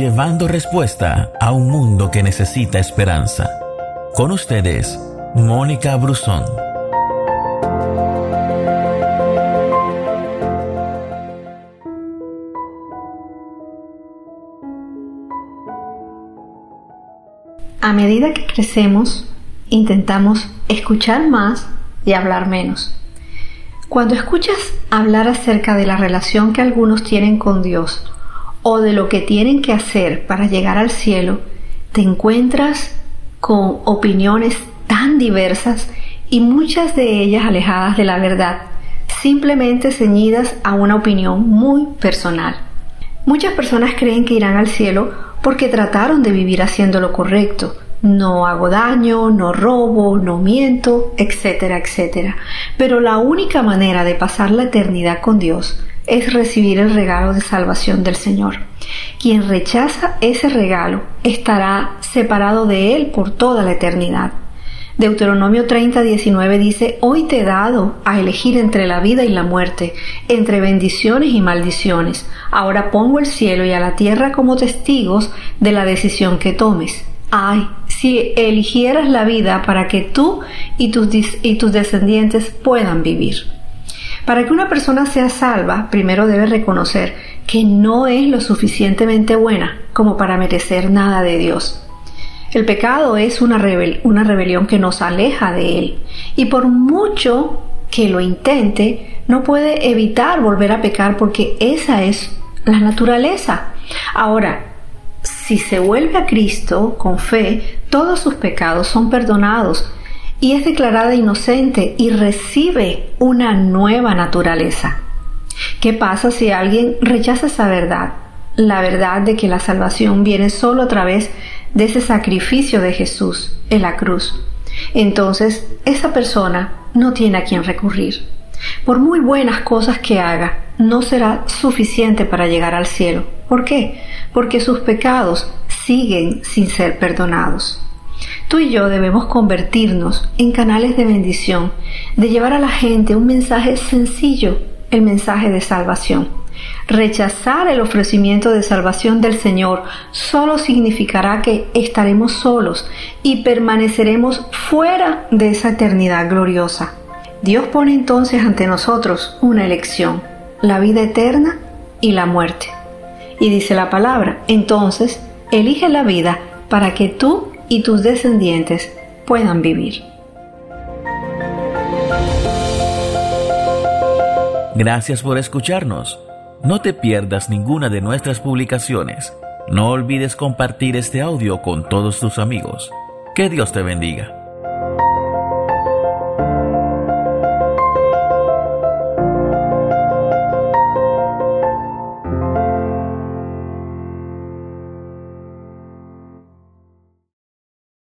llevando respuesta a un mundo que necesita esperanza. Con ustedes, Mónica Brusón. A medida que crecemos, intentamos escuchar más y hablar menos. Cuando escuchas hablar acerca de la relación que algunos tienen con Dios o de lo que tienen que hacer para llegar al cielo, te encuentras con opiniones tan diversas y muchas de ellas alejadas de la verdad, simplemente ceñidas a una opinión muy personal. Muchas personas creen que irán al cielo porque trataron de vivir haciendo lo correcto, no hago daño, no robo, no miento, etcétera, etcétera. Pero la única manera de pasar la eternidad con Dios es recibir el regalo de salvación del Señor. Quien rechaza ese regalo estará separado de Él por toda la eternidad. Deuteronomio 30, 19 dice, Hoy te he dado a elegir entre la vida y la muerte, entre bendiciones y maldiciones. Ahora pongo el cielo y a la tierra como testigos de la decisión que tomes. Ay, si eligieras la vida para que tú y tus, y tus descendientes puedan vivir. Para que una persona sea salva, primero debe reconocer que no es lo suficientemente buena como para merecer nada de Dios. El pecado es una, una rebelión que nos aleja de Él y por mucho que lo intente, no puede evitar volver a pecar porque esa es la naturaleza. Ahora, si se vuelve a Cristo con fe, todos sus pecados son perdonados y es declarada inocente y recibe una nueva naturaleza. ¿Qué pasa si alguien rechaza esa verdad? La verdad de que la salvación viene solo a través de ese sacrificio de Jesús en la cruz. Entonces, esa persona no tiene a quien recurrir. Por muy buenas cosas que haga, no será suficiente para llegar al cielo. ¿Por qué? Porque sus pecados siguen sin ser perdonados. Tú y yo debemos convertirnos en canales de bendición, de llevar a la gente un mensaje sencillo, el mensaje de salvación. Rechazar el ofrecimiento de salvación del Señor solo significará que estaremos solos y permaneceremos fuera de esa eternidad gloriosa. Dios pone entonces ante nosotros una elección, la vida eterna y la muerte. Y dice la palabra, entonces, elige la vida para que tú y tus descendientes puedan vivir. Gracias por escucharnos. No te pierdas ninguna de nuestras publicaciones. No olvides compartir este audio con todos tus amigos. Que Dios te bendiga.